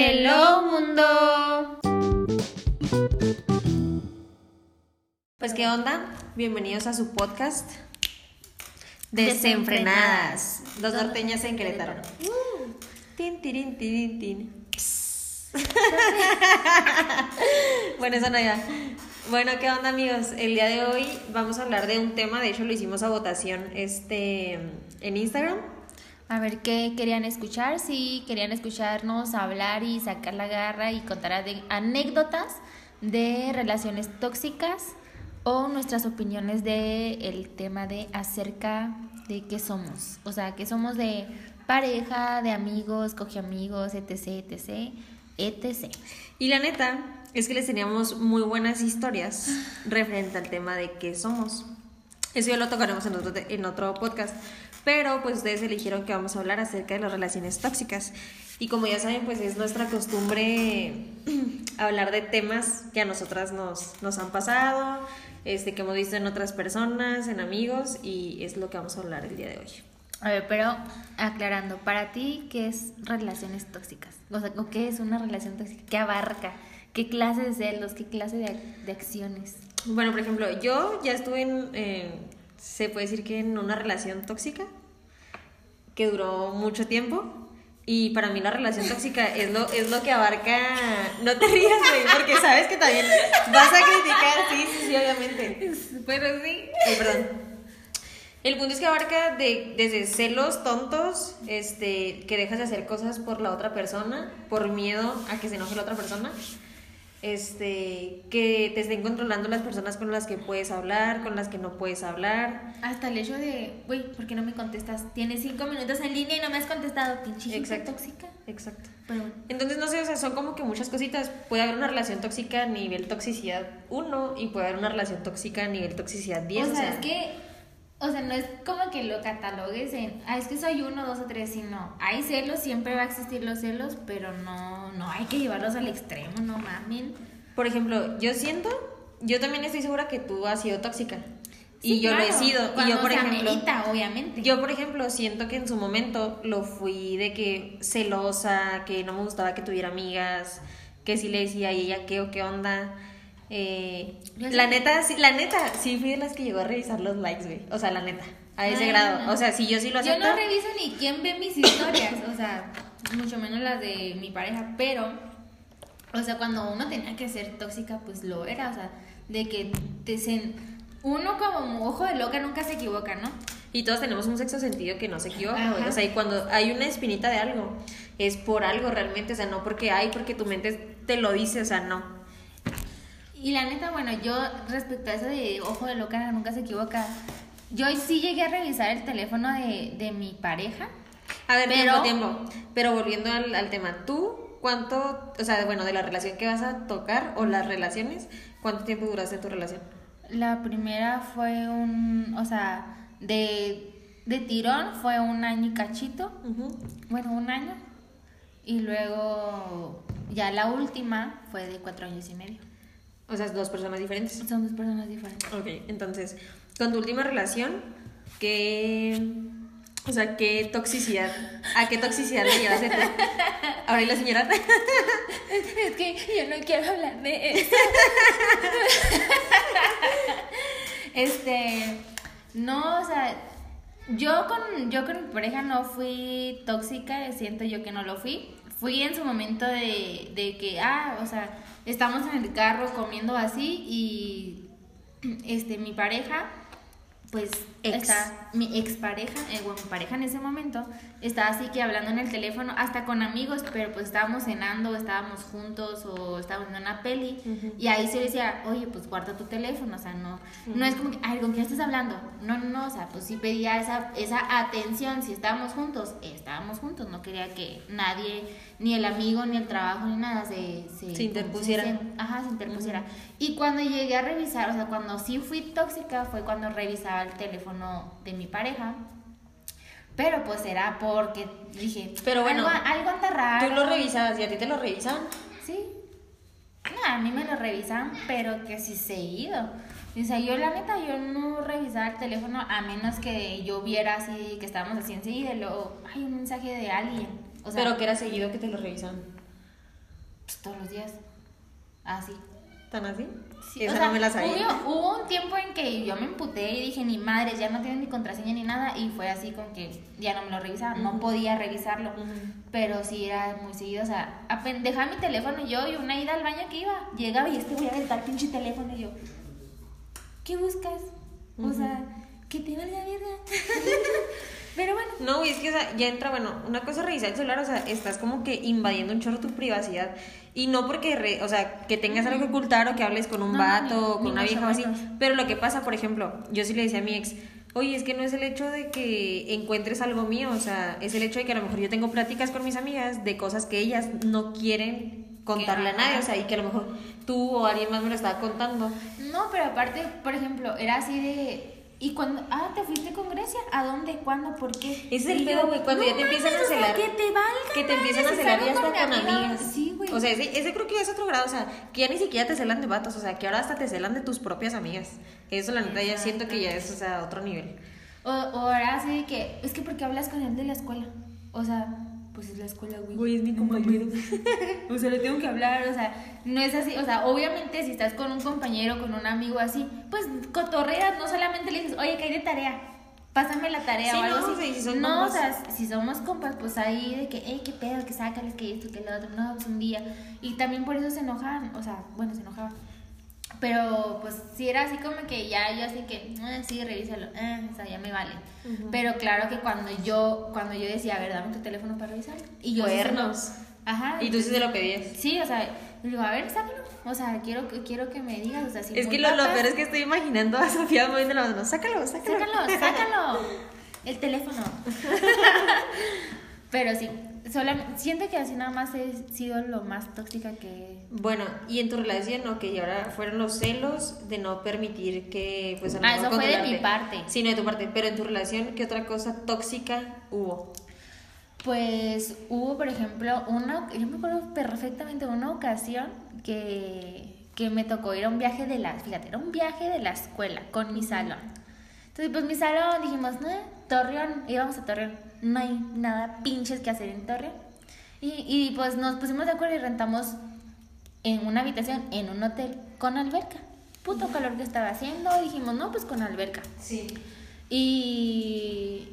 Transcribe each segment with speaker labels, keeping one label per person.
Speaker 1: Hello mundo.
Speaker 2: Pues qué onda, bienvenidos a su podcast Desenfrenadas, dos norteñas en Querétaro. Tin, tirin, tirin, tin. Pss. bueno, eso no ya. Bueno, ¿qué onda amigos? El día de hoy vamos a hablar de un tema, de hecho lo hicimos a votación este en Instagram.
Speaker 1: A ver qué querían escuchar, si querían escucharnos hablar y sacar la garra y contar anécdotas de relaciones tóxicas o nuestras opiniones de el tema de acerca de qué somos, o sea, que somos de pareja, de amigos, coge amigos, etc, etc, etc.
Speaker 2: Y la neta es que les teníamos muy buenas historias referente al tema de qué somos. Eso ya lo tocaremos en otro, en otro podcast. Pero pues ustedes eligieron que vamos a hablar acerca de las relaciones tóxicas. Y como ya saben, pues es nuestra costumbre hablar de temas que a nosotras nos, nos han pasado, este, que hemos visto en otras personas, en amigos, y es lo que vamos a hablar el día de hoy.
Speaker 1: A ver, pero aclarando, para ti, ¿qué es relaciones tóxicas? O sea, ¿o ¿qué es una relación tóxica? ¿Qué abarca? ¿Qué clase de celos? ¿Qué clase de, de acciones?
Speaker 2: Bueno, por ejemplo, yo ya estuve en, eh, se puede decir que en una relación tóxica que duró mucho tiempo. Y para mí la relación tóxica es lo, es lo que abarca... No te rías, güey, porque sabes que también vas a criticar. Sí, sí, sí, obviamente.
Speaker 1: Pero sí.
Speaker 2: Ay, perdón. El punto es que abarca de, desde celos tontos, este, que dejas de hacer cosas por la otra persona, por miedo a que se enoje la otra persona, este, que te estén controlando las personas con las que puedes hablar, con las que no puedes hablar.
Speaker 1: Hasta el hecho de, güey, ¿por qué no me contestas? Tienes cinco minutos en línea y no me has contestado. Pinche
Speaker 2: Exacto.
Speaker 1: tóxica.
Speaker 2: Exacto.
Speaker 1: Pero bueno.
Speaker 2: Entonces, no sé, o sea, son como que muchas cositas. Puede haber una relación tóxica a nivel toxicidad 1 y puede haber una relación tóxica a nivel toxicidad 10.
Speaker 1: o sea, es que, o sea, no es como que lo catalogues en, ah, es que soy uno, dos o tres, sino, hay celos, siempre va a existir los celos, pero no, no hay que llevarlos al extremo, no mamen.
Speaker 2: Por ejemplo, yo siento, yo también estoy segura que tú has sido tóxica. y yo lo he sido. Y yo, por
Speaker 1: se
Speaker 2: ejemplo,
Speaker 1: amerita, obviamente.
Speaker 2: yo, por ejemplo, siento que en su momento lo fui de que celosa, que no me gustaba que tuviera amigas, que sí le decía a ella qué o qué onda. Eh,
Speaker 1: Yo
Speaker 2: la neta, sí, la neta, sí fui de las que llegó a revisar los likes, güey. O sea, la neta, a ese grado.
Speaker 1: no, no.
Speaker 2: O sea, si yo sí lo
Speaker 1: Yo
Speaker 2: acepto.
Speaker 1: no reviso ni quién ve mis historias, o sea, mucho menos las de mi pareja, pero, o sea, cuando uno tenía que ser tóxica, pues lo era, o sea, de que te sen- uno como ojo de loca nunca se equivoca, ¿no?
Speaker 2: Y todos tenemos un sexo sentido que no se equivoca, güey. O sea, y cuando hay una espinita de algo, es por algo realmente. O sea, no porque hay, porque tu mente te lo dice, o sea, no.
Speaker 1: Y la neta, bueno, yo respecto a eso de ojo de loca nunca se equivoca, yo sí llegué a revisar el teléfono de, de mi pareja.
Speaker 2: A ver,
Speaker 1: Pero-
Speaker 2: tiempo, tiempo. Pero volviendo al, al tema, ¿tú cuánto, o sea, bueno, de la relación que vas a tocar o las relaciones, cuánto tiempo duraste tu relación?
Speaker 1: La primera fue un, o sea, de, de tirón fue un año y cachito.
Speaker 2: Ujú.
Speaker 1: Bueno, un año. Y luego ya la última fue de cuatro años y medio.
Speaker 2: O sea, dos personas diferentes.
Speaker 1: Son dos personas diferentes.
Speaker 2: Ok, entonces, con tu última relación, ¿qué, o sea, qué toxicidad, a qué toxicidad le llevaste tú? Ahora y la señora.
Speaker 1: Es que yo no quiero hablar de eso. este, no, o sea, yo con, yo con mi pareja no fui tóxica, siento yo que no lo fui. Fui en su momento de, de que, ah, o sea, estamos en el carro comiendo así y este, mi pareja, pues,
Speaker 2: Ex.
Speaker 1: está, mi expareja, eh, bueno, mi pareja en ese momento, estaba así que hablando en el teléfono, hasta con amigos, pero pues estábamos cenando, estábamos juntos o estábamos viendo una peli,
Speaker 2: Ujú.
Speaker 1: y ahí se decía, oye, pues guarda tu teléfono, o sea, no, no es como que, ay, ¿con quién estás hablando? No, no, no, o sea, pues sí pedía esa, esa atención, si estábamos juntos, estábamos juntos, no quería que nadie, ni el amigo, ni el trabajo, ni nada, se,
Speaker 2: Se interpusiera.
Speaker 1: se- ajá, se interpusiera. Y cuando llegué a revisar, o sea, cuando sí fui tóxica, fue cuando revisaba el teléfono de mi pareja. Pero pues era porque dije,
Speaker 2: Pero bueno,
Speaker 1: algo, algo anda raro.
Speaker 2: Tú lo revisabas y a ti te lo revisaban.
Speaker 1: Sí. No, a mí me lo revisan, pero que sí seguido. O sea, yo la neta, yo no revisaba el teléfono a menos que yo viera así que estábamos así enseguida y luego hay un mensaje de alguien. O sea,
Speaker 2: pero que era seguido que te lo revisaban.
Speaker 1: todos los días. Así.
Speaker 2: ¿Tan así?
Speaker 1: Sí,
Speaker 2: Esa
Speaker 1: o sea,
Speaker 2: no me la sabía.
Speaker 1: Hubo, hubo un tiempo en que yo me emputé y dije, ni madre, ya no tienen ni contraseña ni nada. Y fue así con que ya no me lo revisaba. No podía revisarlo. Pero sí era muy seguido. O sea, dejaba mi teléfono yo y una ida al baño que iba. Llegaba y este voy a aventar pinche teléfono. Y yo, ¿qué buscas? O sea, que te valga verga. Pero bueno.
Speaker 2: No, y es que o sea, ya entra, bueno, una cosa es revisar el celular, o sea, estás como que invadiendo un chorro tu privacidad. Y no porque, re- o sea, que tengas algo que ocultar o que hables con un
Speaker 1: No,
Speaker 2: vato o con una vieja o así. Pero lo que pasa, por ejemplo, yo sí le decía a mi ex, oye, es que no es el hecho de que encuentres algo mío, o sea, es el hecho de que a lo mejor yo tengo pláticas con mis amigas de cosas que ellas no quieren contarle a nadie, o sea, y que a lo mejor tú o alguien más me lo estaba contando.
Speaker 1: No, pero aparte, por ejemplo, era así de. ¿Y cuando.? Ah, ¿te fuiste con Grecia? ¿A dónde? ¿Cuándo? ¿Por qué?
Speaker 2: Es el pedo, güey, cuando ya te empiezan a celar.
Speaker 1: Que te valga.
Speaker 2: Que te empiezan a celar y
Speaker 1: salgo
Speaker 2: hasta con
Speaker 1: mi amiga.
Speaker 2: amigas.
Speaker 1: Sí, güey.
Speaker 2: O sea, ese, ese creo que ya es otro grado. O sea, que ya ni siquiera te celan de vatos. O sea, que ahora hasta te celan de tus propias amigas. Eso, la neta, ya siento que ya es, o sea, otro nivel.
Speaker 1: O, o ahora de que. Es que porque hablas con él de la escuela. O sea, pues es la escuela, güey.
Speaker 2: Güey, es mi compañero.
Speaker 1: O sea, le tengo que hablar, o sea, no es así, o sea, obviamente si estás con un compañero, con un amigo así, pues cotorreas, no solamente le dices, oye, que hay de tarea, pásame la tarea
Speaker 2: Sí,
Speaker 1: o algo
Speaker 2: no,
Speaker 1: así.
Speaker 2: si son
Speaker 1: no,
Speaker 2: compas.
Speaker 1: o sea, si somos compas, pues ahí de que, hey, qué pedo, que sácales, que esto, que lo otro, no, pues un día. Y también por eso se enojaban, o sea, bueno, se enojaban. Pero pues si era así como que ya yo así que, ah, sí, revísalo, ah, o sea, ya me vale. Pero claro que cuando yo, cuando yo decía, a ver, dame tu teléfono para revisar. Y yo sí se
Speaker 2: Cuernos.
Speaker 1: Ajá.
Speaker 2: Y tú sí te lo pedías.
Speaker 1: Sí, o sea, digo, a ver, sácalo. O sea, quiero, que- quiero que me digas, o sea, si
Speaker 2: Es que lo, lo peor es que estoy imaginando a Sofía moviendo la mano. Sácalo, sácalo.
Speaker 1: Sácalo, sácalo. El teléfono. Pero sí, solamente, siento que así nada más he sido lo más tóxica que...
Speaker 2: Bueno, y en tu relación, ok, y ahora fueron los celos de no permitir que, pues, a
Speaker 1: Ah, eso fue de mi parte.
Speaker 2: Sí, no de tu parte. Pero en tu relación, ¿qué otra cosa tóxica hubo?
Speaker 1: Pues hubo, por ejemplo, una, yo me acuerdo perfectamente una ocasión que, que me tocó ir a un viaje de la, fíjate, era un viaje de la escuela con mi salón. Entonces, pues mi salón dijimos, no, Torreón, íbamos a Torreón, no hay nada pinches que hacer en Torreón. Y, y pues nos pusimos de acuerdo y rentamos en una habitación en un hotel con alberca. Puto calor que estaba haciendo, dijimos, no, pues con alberca.
Speaker 2: Sí.
Speaker 1: Y,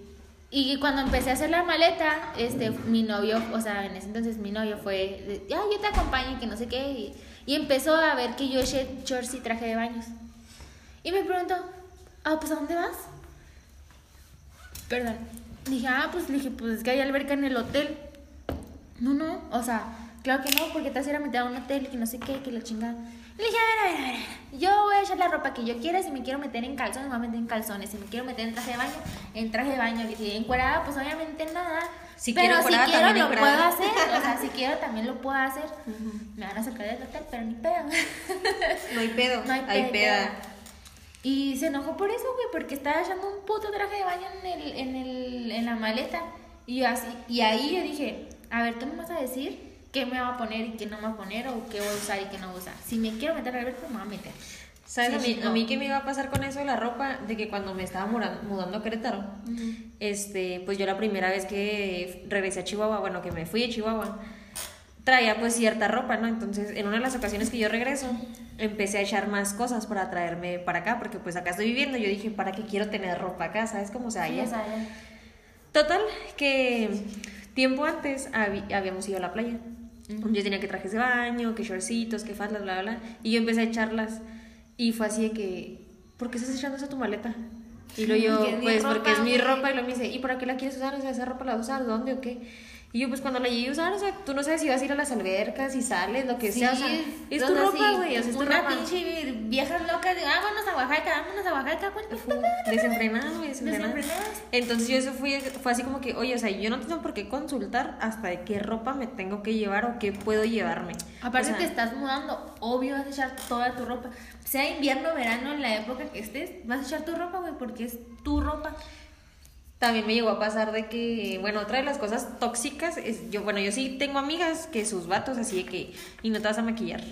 Speaker 1: y cuando empecé a hacer la maleta, este, mi novio, o sea, en ese entonces mi novio fue, ah, yo te acompaño y que no sé qué. Y, y empezó a ver que yo eché shorts y traje de baños. Y me preguntó, ah, pues ¿a dónde vas? Perdón. Dije, ah, pues le dije, pues es que hay alberca en el hotel. No, no, o sea, claro que no, porque te vas a ir a meter a un hotel que no sé qué, que la chingada. Le dije, a ver, a ver, a ver, yo voy a echar la ropa que yo quiera, si me quiero meter en calzones, me voy a meter en calzones, si me quiero meter en traje de baño, en traje de baño, y si encuerada, pues obviamente nada.
Speaker 2: Si
Speaker 1: pero
Speaker 2: quiero
Speaker 1: si quiero lo puedo hacer, o sea, si quiero también lo puedo hacer. Me van a sacar del hotel, pero ni pedo.
Speaker 2: No hay pedo.
Speaker 1: No hay
Speaker 2: hay
Speaker 1: pedo.
Speaker 2: peda.
Speaker 1: Y se enojó por eso, güey, porque estaba echando un puto traje de baño en, el, en, el, en la maleta. Y, yo así, y ahí yo dije, a ver, tú me vas a decir qué me va a poner y qué no me va a poner, o qué voy a usar y qué no voy a usar. Si me quiero meter al alberca, me voy a meter.
Speaker 2: ¿Sabes
Speaker 1: Sí,
Speaker 2: a, mí,
Speaker 1: no.
Speaker 2: a mí qué me iba a pasar con eso de la ropa? De que cuando me estaba mudando a Querétaro, este, pues yo la primera vez que regresé a Chihuahua, bueno, que me fui de Chihuahua, traía pues cierta ropa, ¿no? Entonces, en una de las ocasiones que yo regreso, empecé a echar más cosas para traerme para acá, porque pues acá estoy viviendo. Yo dije, ¿para qué quiero tener ropa acá? ¿Sabes cómo se halla? Total, que tiempo antes habíamos ido a la playa. Yo tenía que trajes de baño, que shortcitos, que faldas, bla, bla, bla. Y yo empecé a echarlas. Y fue así de que, ¿por qué estás echando eso a tu maleta? Y luego yo, pues porque es mi ropa. Y luego me dice, ¿y para qué la quieres usar? O sea, esa ropa la vas a usar, ¿dónde o qué? Y yo, pues cuando la llegué a usar, o sea, tú no sabes si vas a ir a las albercas, si sales, lo que sea. O sea, es tu ropa, güey. O sea, es tu
Speaker 1: una
Speaker 2: ropa.
Speaker 1: pinche viejas locas de, ah, vámonos a Oaxaca, vámonos a Oaxaca, ¿cuál
Speaker 2: Desenfrenadas, güey. Desenfrenadas. Entonces yo eso fui, fue así como que, oye, o sea, yo no tengo por qué consultar hasta de qué ropa me tengo que llevar o qué puedo llevarme.
Speaker 1: Aparte
Speaker 2: O sea,
Speaker 1: te estás mudando, obvio vas a echar toda tu ropa. Sea invierno, verano, en la época que estés, vas a echar tu ropa, güey, porque es tu ropa.
Speaker 2: También me llegó a pasar de que, bueno, otra de las cosas tóxicas es, yo, bueno, yo sí tengo amigas que sus vatos así de que, y no te vas a maquillar.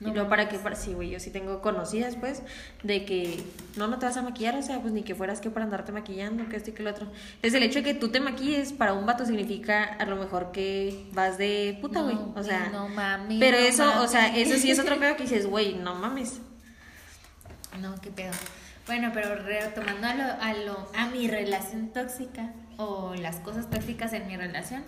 Speaker 1: No
Speaker 2: y luego para qué, para, sí, güey, yo sí tengo conocidas, pues, de que no, no te vas a maquillar, o sea, pues ni que fueras que para andarte maquillando, que esto y que lo otro. Entonces, el hecho de que tú te maquilles para un vato significa a lo mejor que vas de puta, güey.
Speaker 1: No,
Speaker 2: o sea,
Speaker 1: no mames,
Speaker 2: pero
Speaker 1: no
Speaker 2: eso, o sea, eso sí es otro pedo que dices, güey, no mames.
Speaker 1: No, qué pedo. Bueno, pero retomando a, lo, a, lo, a mi relación tóxica o las cosas tóxicas en mi relación,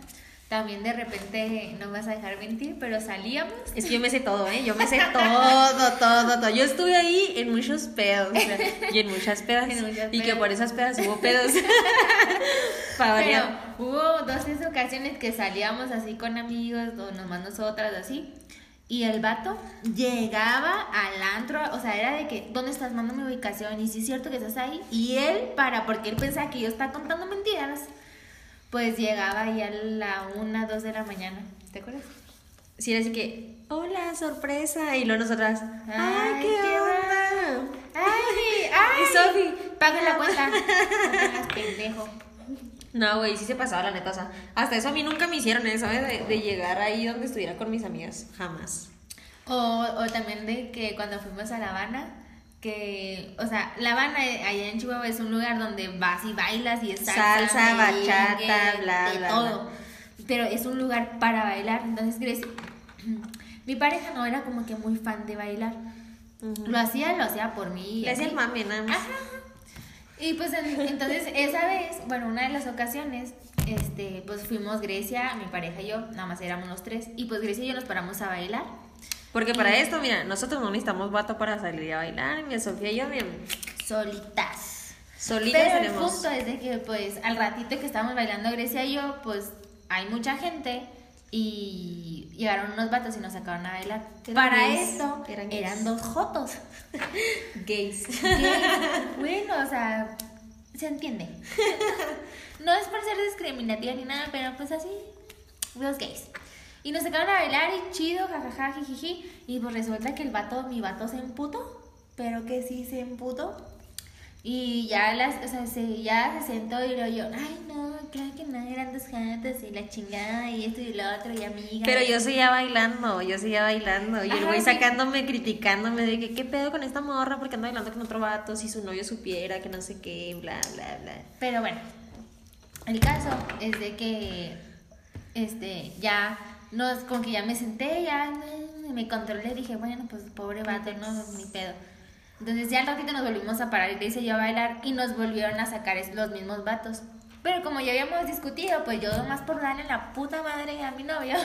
Speaker 1: también de repente, no me vas a dejar mentir, pero salíamos.
Speaker 2: Es que yo me sé todo, ¿eh? Yo me sé todo, todo, todo. Yo estuve ahí en muchos pedos, o sea, y en muchas pedas.
Speaker 1: En muchas
Speaker 2: y que por esas pedas hubo pedos.
Speaker 1: Pero hubo dos, tres ocasiones que salíamos así con amigos o nomás nosotras así. Y el vato llegaba al antro, o sea, era de que, ¿dónde estás? Manda mi ubicación. Y sí es cierto que estás ahí. Y él, para, porque él pensaba que yo estaba contando mentiras, pues llegaba ahí a la una, dos de la mañana. ¿Te acuerdas?
Speaker 2: Sí, era así que, hola, sorpresa. Y luego nosotras, ay,
Speaker 1: Ay,
Speaker 2: qué,
Speaker 1: qué
Speaker 2: onda.
Speaker 1: ¡Ay! ¡Ay!
Speaker 2: Y Sofi,
Speaker 1: Paga la cuenta. No pendejo.
Speaker 2: No, güey, sí se pasaba la neta. O sea, hasta eso a mí nunca me hicieron eso, ¿sabes? De, de llegar ahí donde estuviera con mis amigas. Jamás.
Speaker 1: O, o también de que cuando fuimos a La Habana, que, o sea, La Habana eh, allá en Chihuahua es un lugar donde vas y bailas y es salsa,
Speaker 2: Salsa, bachata, bla,
Speaker 1: de
Speaker 2: bla,
Speaker 1: todo. Pero es un lugar para bailar, entonces crees, mi pareja no era como que muy fan de bailar. Lo hacía, lo hacía por mí. y
Speaker 2: Le hacía
Speaker 1: así.
Speaker 2: el mame, nada más.
Speaker 1: Ajá. Y pues en- entonces esa vez, bueno, una de las ocasiones, este, pues fuimos Grecia, mi pareja y yo, nada más éramos los tres, y pues Grecia y yo nos paramos a bailar.
Speaker 2: Porque para esto, mira, nosotros no necesitamos vato para salir a bailar. Mi Sofía y yo, bien,
Speaker 1: Solitas.
Speaker 2: solitas
Speaker 1: Pero el
Speaker 2: tenemos.
Speaker 1: punto es de que pues al ratito que estábamos bailando Grecia y yo, pues hay mucha gente y llegaron unos vatos y nos sacaron a bailar. Para
Speaker 2: gays,
Speaker 1: esto
Speaker 2: eran gays.
Speaker 1: eran dos jotos.
Speaker 2: Gays.
Speaker 1: Gays. bueno, o sea, se entiende. No es por ser discriminativa ni nada, pero pues así, los gays. Y nos sacaron a bailar y chido, jajaja, jijiji. Y pues resulta que el vato, mi vato se emputó, pero que sí se emputó. Y ya las, o sea, se, ya se sentó y luego yo, ay no, claro que no, eran dos gatos y la chingada y esto y lo otro y amiga.
Speaker 2: Pero yo seguía bailando, yo seguía bailando. Y el güey sacándome, criticándome de que qué pedo con esta morra porque anda bailando con otro vato, si su novio supiera que no sé qué, bla, bla, bla.
Speaker 1: Pero bueno, el caso es de que este ya nos como que ya me senté, ya mm, me controlé, dije, bueno, pues pobre vato, no, ni pedo. Entonces ya al ratito nos volvimos a parar y le yo a bailar y nos volvieron a sacar los mismos vatos. Pero como ya habíamos discutido, pues yo más por darle la puta madre a mi novio.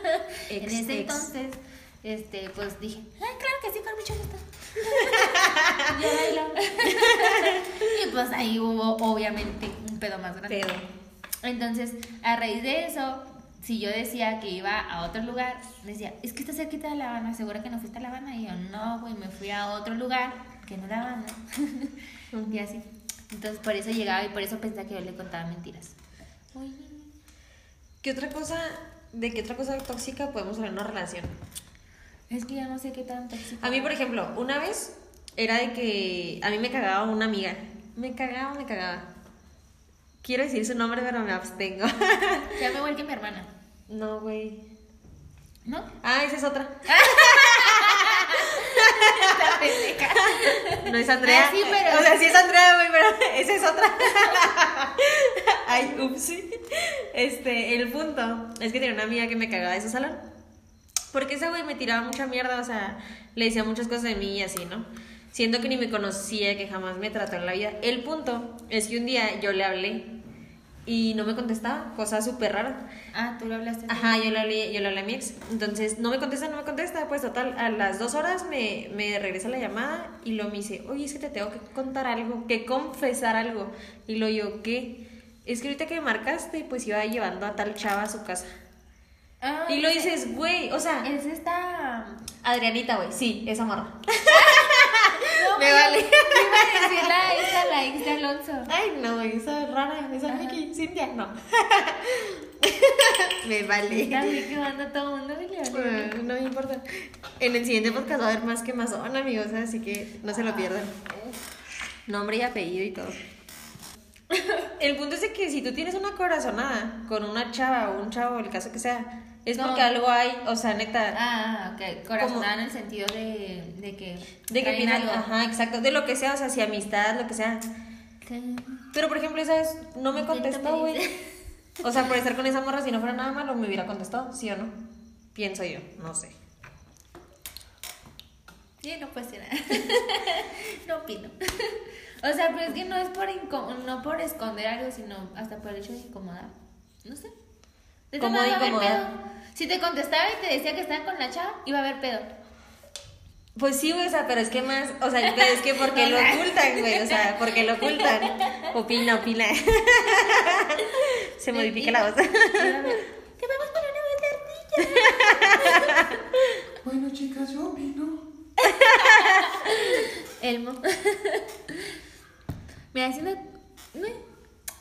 Speaker 1: en ese
Speaker 2: ex.
Speaker 1: entonces, este, pues dije, ay, claro que sí, con mucho gusto. yo bailo. y pues ahí hubo obviamente un pedo más grande.
Speaker 2: Pedo.
Speaker 1: Entonces, a raíz de eso, si yo decía que iba a otro lugar, decía, es que está cerquita de La Habana, ¿segura que no fuiste a La Habana? Y yo, no, güey, me fui a otro lugar que no La Habana. y así. Entonces, por eso llegaba y por eso pensaba que yo le contaba mentiras.
Speaker 2: ¿Qué otra cosa, de qué otra cosa tóxica podemos hablar en una relación?
Speaker 1: es que ya no sé qué tan tóxico.
Speaker 2: A mí, por ejemplo, una vez era de que a mí me cagaba una amiga. Me cagaba, me cagaba. Quiero decir su nombre, pero me abstengo.
Speaker 1: Se llama igual que mi hermana,
Speaker 2: no, güey.
Speaker 1: ¿no?
Speaker 2: Ah, esa es otra. No es Andrea.
Speaker 1: Ah, sí, pero-
Speaker 2: O sea, sí es Andrea, güey, pero esa es otra. Ay, ups. Este, el punto es que tenía una amiga que me cagaba de su salón. Porque esa güey me tiraba mucha mierda, o sea, le decía muchas cosas de mí y así, ¿no? Siendo que ni me conocía, que jamás me trató en la vida. El punto es que un día yo le hablé y no me contestaba, cosa súper rara.
Speaker 1: Ah, tú lo hablaste.
Speaker 2: Ajá, yo le hablé, yo le hablé a mi ex. Entonces, no me contesta, no me contesta. Pues total, a las dos horas me, me regresa la llamada y lo me dice, oye, es que te tengo que contar algo, que confesar algo. Y lo yo, ¿qué? Es que ahorita que me marcaste, pues iba llevando a tal chava a su casa.
Speaker 1: Ah,
Speaker 2: Y lo dices, güey, o sea,
Speaker 1: Es esta.
Speaker 2: Adrianita, güey, sí, esa morra.
Speaker 1: No,
Speaker 2: Me vale.
Speaker 1: Iba a decir la, esta, la ex de Alonso.
Speaker 2: Ay, no, esa es rara, esa
Speaker 1: Ajá.
Speaker 2: Vicky, Cintia, no. me vale.
Speaker 1: Está bien que manda todo el mundo, Emilio.
Speaker 2: Bueno, no me importa. En el siguiente podcast va a haber más que más son, amigos, así que no se lo pierdan. Nombre y apellido y todo. El punto es de que si tú tienes una corazonada con una chava o un chavo, el caso que sea, Es
Speaker 1: No.
Speaker 2: porque algo hay, o sea, neta.
Speaker 1: Ah, ok. Corazonada en el sentido de, de que.
Speaker 2: de que
Speaker 1: algo.
Speaker 2: ajá, exacto, de lo que sea, o sea, si amistad, lo que sea. Pero por ejemplo, esa vez no me contestó, güey. O sea, por estar con esa morra, si no fuera nada malo, me hubiera contestado, ¿sí o no? Pienso yo, no sé.
Speaker 1: Sí, no puede ser nada. no opino. o sea, pero es que no es por no por esconder algo, sino hasta por el hecho de incomodar. No sé. De
Speaker 2: ¿Cómo de
Speaker 1: maneras va a haber
Speaker 2: incomodar?
Speaker 1: pedo. Si te contestaba y te decía que estaban con la chava, iba a haber pedo.
Speaker 2: Pues sí, güey, o sea, pero es que más, o sea, pero es que porque lo ocultan, güey, o sea, porque lo ocultan. Opina, opina. Se modifica la voz.
Speaker 1: Te vamos por una tortilla.
Speaker 3: Bueno, chicas, yo opino.
Speaker 1: Elmo. Mira, si no. no,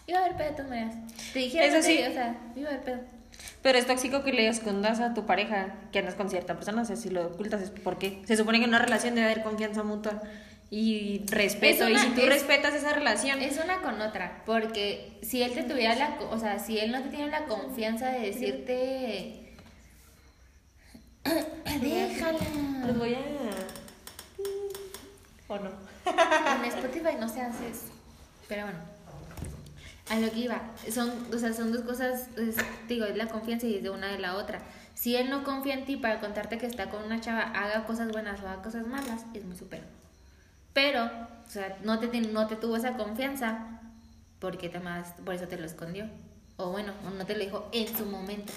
Speaker 1: Iba a haber pedo de todas maneras. Te dijeron,
Speaker 2: Eso sí.
Speaker 1: o sea, iba a haber pedo.
Speaker 2: Pero es tóxico que le escondas a tu pareja que andas con cierta persona, o sea, si lo ocultas es porque se supone que en una relación debe haber confianza mutua y respeto,
Speaker 1: Es
Speaker 2: y si tú
Speaker 1: es-
Speaker 2: respetas esa relación,
Speaker 1: Es una con otra, porque si él te tuviera la, o sea, si él no te tiene la confianza de decirte, déjala.
Speaker 2: los voy a... ¿O no?
Speaker 1: En Spotify no se hace eso, pero bueno, a lo que iba, son, o sea, son dos cosas, es, digo, es la confianza y es de una de la otra. Si él no confía en ti para contarte que está con una chava, haga cosas buenas o haga cosas malas, es muy súper. Pero, o sea, no te, no te tuvo esa confianza porque te más, por eso te lo escondió. O bueno, no te lo dijo en su momento.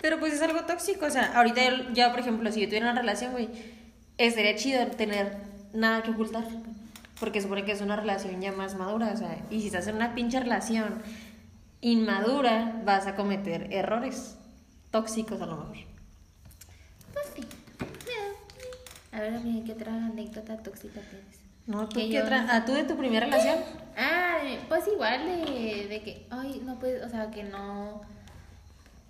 Speaker 2: Pero pues es algo tóxico, o sea, ahorita yo, por ejemplo, si yo tuviera una relación, güey, estaría chido tener nada que ocultar, porque supone que es una relación ya más madura, o sea, y si estás en una pinche relación inmadura, vas a cometer errores tóxicos a lo mejor.
Speaker 1: Pues sí. Mira. A ver, amiga, ¿qué otra anécdota tóxica tienes?
Speaker 2: No, ¿tú
Speaker 1: Que
Speaker 2: qué
Speaker 1: yo-
Speaker 2: otra? ¿A tú de tu primera relación?
Speaker 1: Ah, pues igual de, de que, ay, no puede, o sea, que no...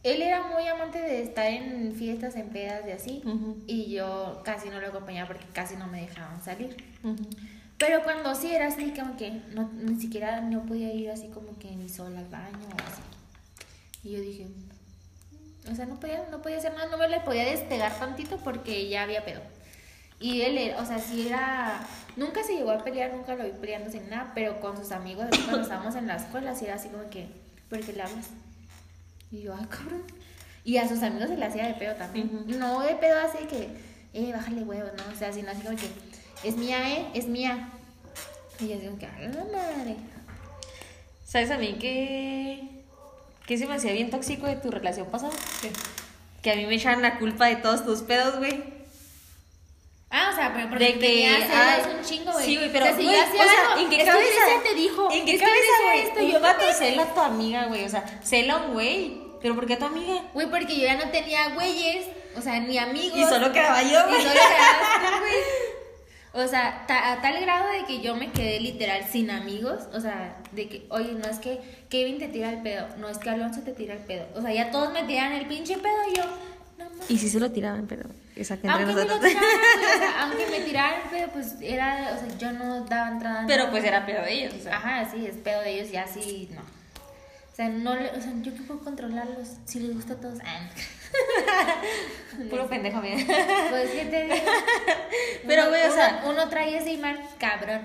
Speaker 1: Él era muy amante de estar en fiestas, en pedas y así, y yo casi no lo acompañaba porque casi no me dejaban salir.
Speaker 2: Ujú.
Speaker 1: Pero cuando sí era así, como que no, ni siquiera no podía ir así como que ni sola al baño o así. Y yo dije, o sea, no podía, no podía hacer nada, no me le podía despegar tantito porque ya había pedo. Y él, era- o sea, sí era, nunca se llegó a pelear, nunca lo vi peleándose ni nada, pero con sus amigos, cuando estábamos en la escuela, sí era así como que, ¿por qué le hablas? Y yo, ay, cabrón. Y a sus amigos se le hacía de pedo también.
Speaker 2: Ujú.
Speaker 1: No de pedo así que, eh, bájale huevos, ¿no? O sea, sino así como que, es mía, ¿eh? Es mía. Y yo digo que, a la madre.
Speaker 2: ¿Sabes a mí qué, qué se me hacía bien tóxico de tu relación pasada? Que a mí me echaban la culpa de todos tus pedos, güey.
Speaker 1: Ah, o sea, pero porque
Speaker 2: De que, ay,
Speaker 1: un chingo, güey.
Speaker 2: Sí, güey, pero
Speaker 1: o sea, si
Speaker 2: güey,
Speaker 1: yo hacía
Speaker 2: o sea,
Speaker 1: algo,
Speaker 2: ¿en qué
Speaker 1: que
Speaker 2: cabeza?
Speaker 1: Te dijo,
Speaker 2: ¿En qué
Speaker 1: que
Speaker 2: cabeza, güey?
Speaker 1: esto,
Speaker 2: Un
Speaker 1: yo
Speaker 2: vato cela a tu amiga, güey, o sea, cela a un güey. ¿Pero por qué a tu amiga?
Speaker 1: Güey, porque yo ya no tenía güeyes, o sea, ni amigos.
Speaker 2: Y solo quedaba yo,
Speaker 1: Y
Speaker 2: güey.
Speaker 1: solo quedabas tú, güey. O sea, ta- a tal grado de que yo me quedé literal sin amigos. O sea, de que, oye, no es que Kevin te tira el pedo, no es que Alonso te tira el pedo. O sea, ya todos me tiran el pinche pedo y yo, no mames.
Speaker 2: Y sí se lo tiraban, pero entre
Speaker 1: Aunque me lo tiraran, o sea, aunque me tiraran el pedo, pues era, o sea, yo no daba entrada. en
Speaker 2: Pero pues era pedo de ellos, o sea.
Speaker 1: Ajá, sí, es pedo de ellos y así, no. O sea, no le, o sea, yo puedo controlarlos si les gusta a todos. Ah,
Speaker 2: Puro pendejo, mira.
Speaker 1: Pues, ¿qué te digo?
Speaker 2: Pero, güey, o sea-
Speaker 1: Uno trae ese imán cabrón.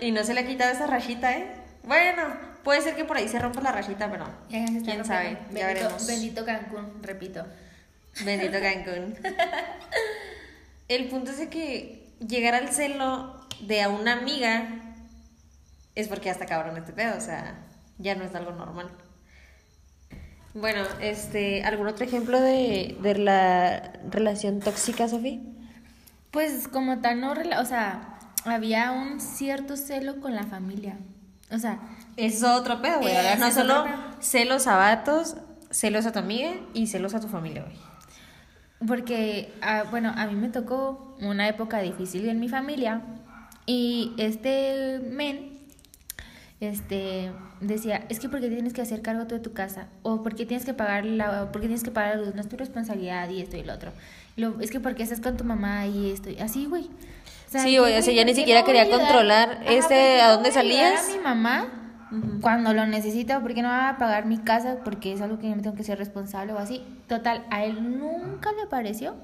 Speaker 2: Y no se le ha quitado esa rayita, ¿eh? Bueno, puede ser que por ahí se rompa la rayita, pero
Speaker 1: Ya, ya
Speaker 2: quién
Speaker 1: rompiendo.
Speaker 2: sabe, ya
Speaker 1: Bendito-
Speaker 2: veremos.
Speaker 1: Bendito Cancún, repito.
Speaker 2: Bendito Cancún. El punto es de que llegar al celo de a una amiga es porque hasta cabrón este pedo, o sea, ya no es algo normal. Bueno, este, ¿algún otro ejemplo de, de la relación tóxica, Sofía?
Speaker 1: Pues como tal, no, rela- o sea, había un cierto celo con la familia. O sea,
Speaker 2: Es otro pedo, güey. No
Speaker 1: es
Speaker 2: solo celos a vatos, celos a tu amiga y celos a tu familia, güey.
Speaker 1: Porque, ah, bueno, a mí me tocó una época difícil en mi familia y este men, este, decía, es que porque tienes que hacer cargo tú de tu casa o porque tienes que pagar la, porque tienes que pagar la luz, no es tu responsabilidad y esto y lo otro. Lo- es que porque estás con tu mamá y esto, y así, güey. O
Speaker 2: Sí, güey, o sea, ya ni
Speaker 1: ¿por qué
Speaker 2: siquiera quería
Speaker 1: ayudar?
Speaker 2: controlar,
Speaker 1: Ajá,
Speaker 2: este,
Speaker 1: ¿por qué
Speaker 2: ¿a dónde salías?
Speaker 1: A mi mamá cuando lo necesita, porque no va a pagar mi casa, porque es algo que yo me tengo que ser responsable o así. Total, a él nunca le pareció.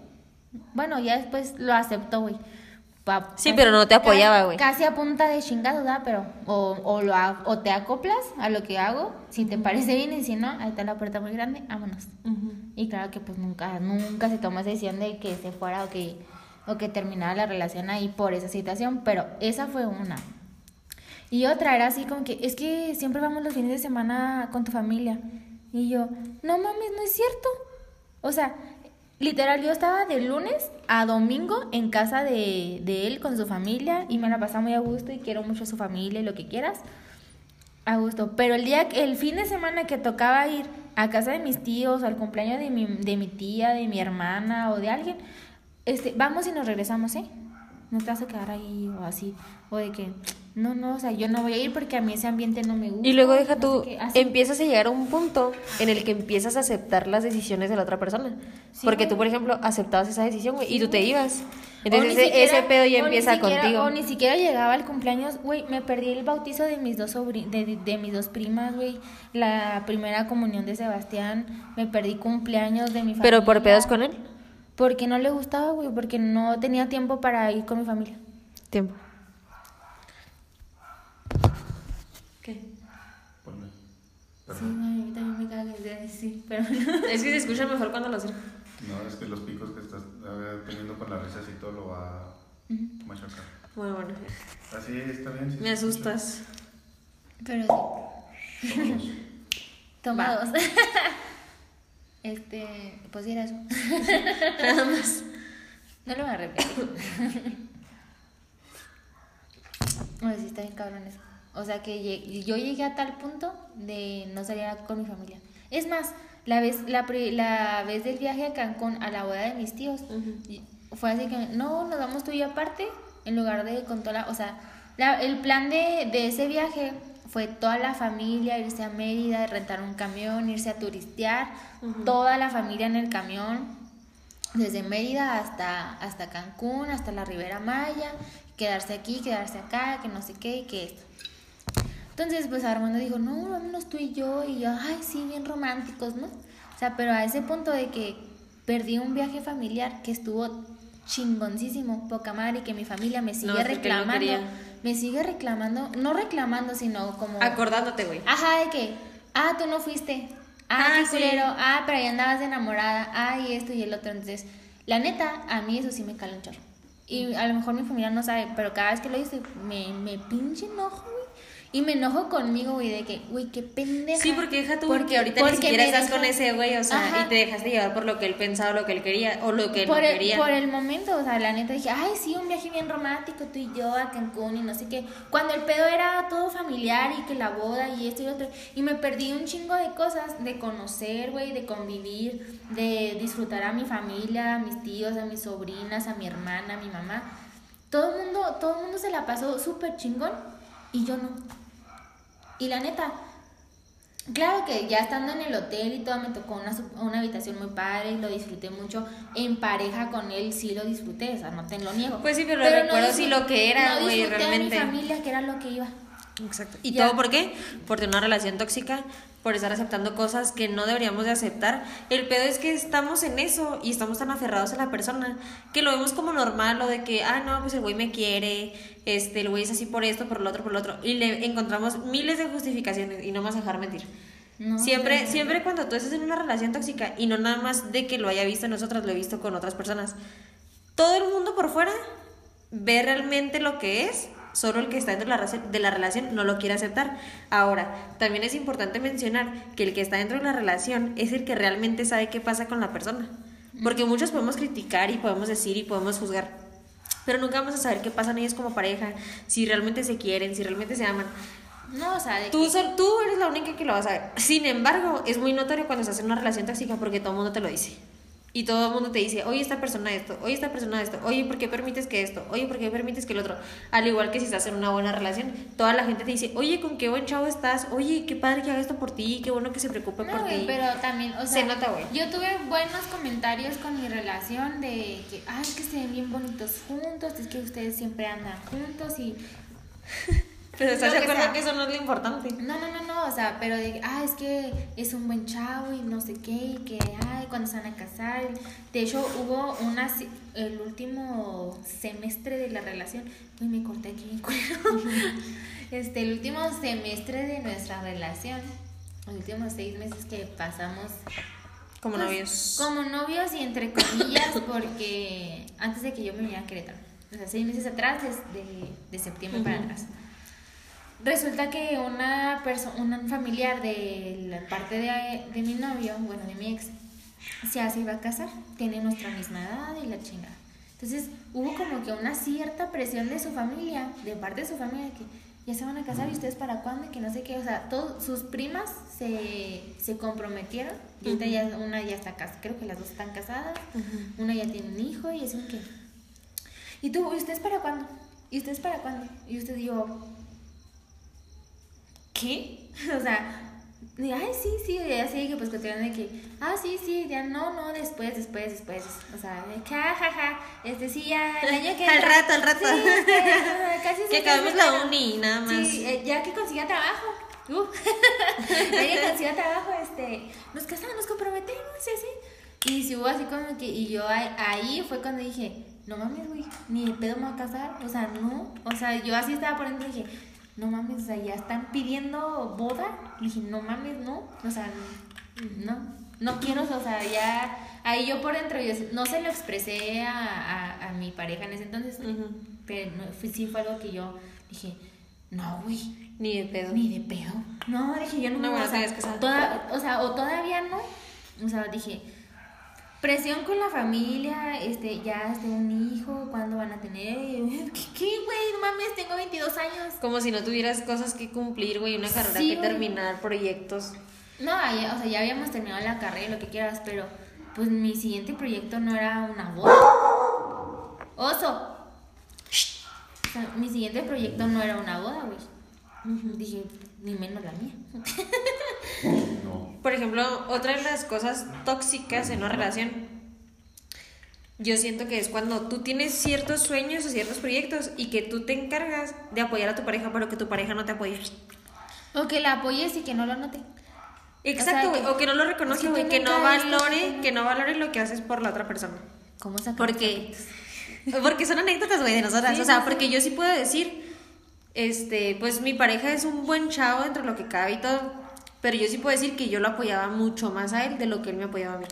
Speaker 1: Bueno, ya después lo aceptó, güey. Pa-
Speaker 2: Sí, pero no te apoyaba, güey.
Speaker 1: Casi a punta de chingado, ¿verdad? Pero o, o, lo ha- o te acoplas a lo que hago, si te parece bien y si no, ahí está la puerta muy grande, vámonos. Y claro que pues nunca, nunca se tomó esa decisión de que se fuera o que, o que terminara la relación ahí por esa situación, pero esa fue una. Y otra era así como que, es que siempre vamos los fines de semana con tu familia. Y yo, no mames, no es cierto. O sea, literal, yo estaba de lunes a domingo en casa de, de él con su familia y me la pasaba muy a gusto y quiero mucho a su familia y lo que quieras. A gusto. Pero el día, el fin de semana que tocaba ir a casa de mis tíos, al cumpleaños de mi, de mi tía, de mi hermana o de alguien, este, vamos y nos regresamos, ¿eh? No te vas a quedar ahí o así. O de que, no, no, o sea, yo no voy a ir porque a mí ese ambiente no me gusta.
Speaker 2: Y luego deja
Speaker 1: no
Speaker 2: tú,
Speaker 1: sé
Speaker 2: empiezas a llegar a un punto en el que empiezas a aceptar las decisiones de la otra persona.
Speaker 1: Sí,
Speaker 2: Porque
Speaker 1: güey.
Speaker 2: tú, por ejemplo, aceptabas esa decisión, güey, y tú te ibas. Entonces ese,
Speaker 1: siquiera-
Speaker 2: ese pedo ya empieza
Speaker 1: siquiera-
Speaker 2: contigo.
Speaker 1: O ni siquiera llegaba al cumpleaños, güey, me perdí el bautizo de mis dos sobri- de, de- de mis dos primas, güey, la primera comunión de Sebastián, me perdí cumpleaños de mi familia.
Speaker 2: Pero por pedos con él.
Speaker 1: Porque no le gustaba, güey, porque no tenía tiempo para ir con mi familia.
Speaker 2: Tiempo. ¿Qué?
Speaker 3: Ponme.
Speaker 1: Sí, güey, a mí también me caga que sea sí, pero
Speaker 2: Es que se escucha mejor cuando lo acerco.
Speaker 3: No, es que los picos que estás teniendo con la risa y todo lo va a machacar.
Speaker 2: Bueno, bueno.
Speaker 3: Así está bien. sí
Speaker 2: Me
Speaker 3: escucha.
Speaker 2: asustas.
Speaker 1: pero sí.
Speaker 3: Todos.
Speaker 1: Tomados. este, pues sí era eso.
Speaker 2: Nada más.
Speaker 1: No lo voy a repetir. Oye, sí está bien cabrón eso. O sea que lle- yo llegué a tal punto de no salir con mi familia. Es más, la vez, la, pri- la vez del viaje a Cancún a la boda de mis tíos, fue así que, no, nos vamos tú y yo aparte, en lugar de con toda la, o sea, la- el plan de, de ese viaje fue toda la familia, irse a Mérida, rentar un camión, irse a turistear, toda la familia en el camión, desde Mérida hasta, hasta Cancún, hasta la Ribera Maya, quedarse aquí, quedarse acá, que no sé qué y que esto. Entonces, pues Armando dijo, no, vámonos tú y yo, y yo, ay, sí, bien románticos, ¿no? O sea, pero a ese punto de que perdí un viaje familiar que estuvo chingoncísimo, poca madre, y que mi familia me sigue
Speaker 2: no
Speaker 1: reclamando, me sigue reclamando, no reclamando, sino como...
Speaker 2: Acordándote, güey.
Speaker 1: Ajá, de que, ah, tú no fuiste, ah,
Speaker 2: Ah,
Speaker 1: qué
Speaker 2: sí.
Speaker 1: culero, ah, pero ahí andabas de enamorada, ah, y esto y el otro. Entonces, la neta, a mí eso sí me cala un chorro. Y a lo mejor mi familia no sabe, pero cada vez que lo dice, me, me pinche enojo. Y me enojo conmigo, güey, de que, güey, qué pendeja.
Speaker 2: Sí, porque deja tú
Speaker 1: Porque-
Speaker 2: porque ahorita ni
Speaker 1: porque
Speaker 2: siquiera
Speaker 1: me
Speaker 2: estás
Speaker 1: deja-
Speaker 2: con ese güey, o sea,
Speaker 1: Ajá.
Speaker 2: y te dejaste llevar por lo que él pensaba, lo que él quería, o lo que él
Speaker 1: por
Speaker 2: no
Speaker 1: el,
Speaker 2: quería.
Speaker 1: por el momento, o sea, la neta dije, ay, sí, un viaje bien romántico, tú y yo a Cancún y no sé qué. Cuando el pedo era todo familiar y que la boda y esto y lo otro. Y me perdí un chingo de cosas, de conocer, güey, de convivir, de disfrutar a mi familia, a mis tíos, a mis sobrinas, a mi hermana, a mi mamá. Todo el mundo, todo el mundo se la pasó súper chingón y yo no. Y la neta, Claro que ya estando en el hotel y todo, me tocó una, una habitación muy padre y lo disfruté mucho. En pareja con él sí lo disfruté, o sea, no te lo niego.
Speaker 2: Pues sí, pero recuerdo sí
Speaker 1: disfruté-
Speaker 2: lo que era,
Speaker 1: no
Speaker 2: güey,
Speaker 1: disfruté
Speaker 2: realmente.
Speaker 1: a mi familia, que era lo que iba.
Speaker 2: Exacto. ¿Y
Speaker 1: Ya.
Speaker 2: todo por qué? Por tener una relación tóxica, por estar aceptando cosas que no deberíamos de aceptar. El pedo es que estamos en eso y estamos tan aferrados a la persona que lo vemos como normal, lo de que, ah, no, pues el güey me quiere, este, el güey es así por esto, por lo otro, por lo otro. Y le encontramos miles de justificaciones y no a dejar mentir.
Speaker 1: No,
Speaker 2: siempre,
Speaker 1: no.
Speaker 2: siempre cuando tú estás en una relación tóxica y no nada más de que lo haya visto nosotras, lo he visto con otras personas. Todo el mundo por fuera ve realmente lo que es, solo el que está dentro de la, relación no lo quiere aceptar. Ahora, también es importante mencionar que el que está dentro de la relación es el que realmente sabe qué pasa con la persona. Porque muchos podemos criticar y podemos decir y podemos juzgar. Pero nunca vamos a saber qué pasa en ellos como pareja, si realmente se quieren, si realmente se aman.
Speaker 1: No, o sea, de
Speaker 2: Tú,
Speaker 1: que-
Speaker 2: tú eres la única que lo vas a ver. Sin embargo, es muy notorio cuando estás en una relación tóxica porque todo el mundo te lo dice. Y todo el mundo te dice, oye, esta persona esto, oye, esta persona esto, oye, ¿por qué permites que esto? Oye, ¿por qué permites que el otro? Al igual que si estás en una buena relación, toda la gente te dice, oye, ¿con qué buen chavo estás? Oye, qué padre que haga esto por ti, qué bueno que se preocupe
Speaker 1: No,
Speaker 2: por ti.
Speaker 1: pero también, o sea,
Speaker 2: Se nota, güey.
Speaker 1: yo tuve buenos comentarios con mi relación de que, ay, es que se ven bien bonitos juntos, es que ustedes siempre andan juntos y
Speaker 2: Pero estás de acuerdo que eso no es lo importante.
Speaker 1: No, no, no, no, o sea, pero de, ah, es que es un buen chavo y no sé qué, y que, ay, cuando se van a casar. De hecho, hubo una, el último semestre de la relación, uy, me corté aquí bien culero. Este, el último semestre de nuestra relación, los últimos seis meses que pasamos
Speaker 2: Como
Speaker 1: pues,
Speaker 2: novios.
Speaker 1: Como novios y entre comillas, porque antes de que yo me viniera a Querétaro, o sea, seis meses atrás, desde de septiembre para atrás. Resulta que una persona, un familiar de la parte de, de mi novio, bueno, de mi ex, se iba a casar, tiene nuestra misma edad y la chingada. Entonces hubo como que una cierta presión de su familia, de parte de su familia, que ya se van a casar y ustedes para cuándo y que no sé qué. O sea, todos sus primas se, se comprometieron y ahorita ya una ya está casada, creo que las dos están casadas, una ya tiene un hijo y es un que. ¿Y tú, ¿y ustedes para cuándo? ¿Y ustedes para cuándo? Y usted dijo, ¿qué? o sea, de, ay, sí, sí, y así que pues cuestionan de que, ah, sí, sí, ya no, no, después, después, después. O sea, de que, ah, ja, ja, este sí, ya, el año que
Speaker 2: Al rato, al rato.
Speaker 1: Sí, este, casi
Speaker 2: Que acabemos la
Speaker 1: pero-
Speaker 2: uni nada más.
Speaker 1: Sí, eh, ya que consiga trabajo. Uh, ya que consiga trabajo, este, nos casamos, nos comprometemos y así. Y si hubo así como que, y yo ahí, ahí fue cuando dije, no mames, güey, ni de pedo me voy a casar, o sea, no, o sea, yo así estaba por dentro y dije, no mames, o sea, ya están pidiendo boda, y dije, no mames, no, o sea, no, no quiero, o sea, ya, ahí yo por dentro, yo no se lo expresé a, a, a mi pareja en ese entonces, pero no, fue- sí fue algo que yo dije, no, güey,
Speaker 2: Ni de pedo.
Speaker 1: ni de pedo. No, dije, yo no,
Speaker 2: No,
Speaker 1: me o sea, toda- o sea, o todavía no. O sea, dije, presión con la familia, este, ya este, un hijo, ¿cuándo van a tener? ¿Qué, qué, güey? No mames, tengo 22 años.
Speaker 2: Como si no tuvieras cosas que cumplir, güey, una carrera
Speaker 1: Sí,
Speaker 2: que terminar, proyectos.
Speaker 1: No, ya, o sea, ya habíamos terminado la carrera y lo que quieras, pero pues mi siguiente proyecto no era una boda. Oso. O sea, mi siguiente proyecto no era una boda, güey. Dije, ni menos la mía.
Speaker 3: No.
Speaker 2: Por ejemplo, otra de las cosas tóxicas en una relación, yo siento que es cuando tú tienes ciertos sueños o ciertos proyectos y que tú te encargas de apoyar a tu pareja, pero que tu pareja no te apoye.
Speaker 1: O que la apoyes y que no lo note.
Speaker 2: Exacto,
Speaker 1: O sea,
Speaker 2: güey, o,
Speaker 1: que-
Speaker 2: que no lo reconozca,
Speaker 1: que
Speaker 2: güey, que no
Speaker 1: esto,
Speaker 2: valore,
Speaker 1: que no-
Speaker 2: que valore lo que haces por la otra persona.
Speaker 1: ¿Cómo sacamos
Speaker 2: Porque, porque son anécdotas, güey, de nosotras.
Speaker 1: Sí,
Speaker 2: o sea,
Speaker 1: sí,
Speaker 2: porque yo sí puedo decir, este, pues mi pareja es un buen chavo dentro de lo que cabe y todo. Pero yo sí puedo decir que yo lo apoyaba mucho más a él de lo que él me apoyaba a mí.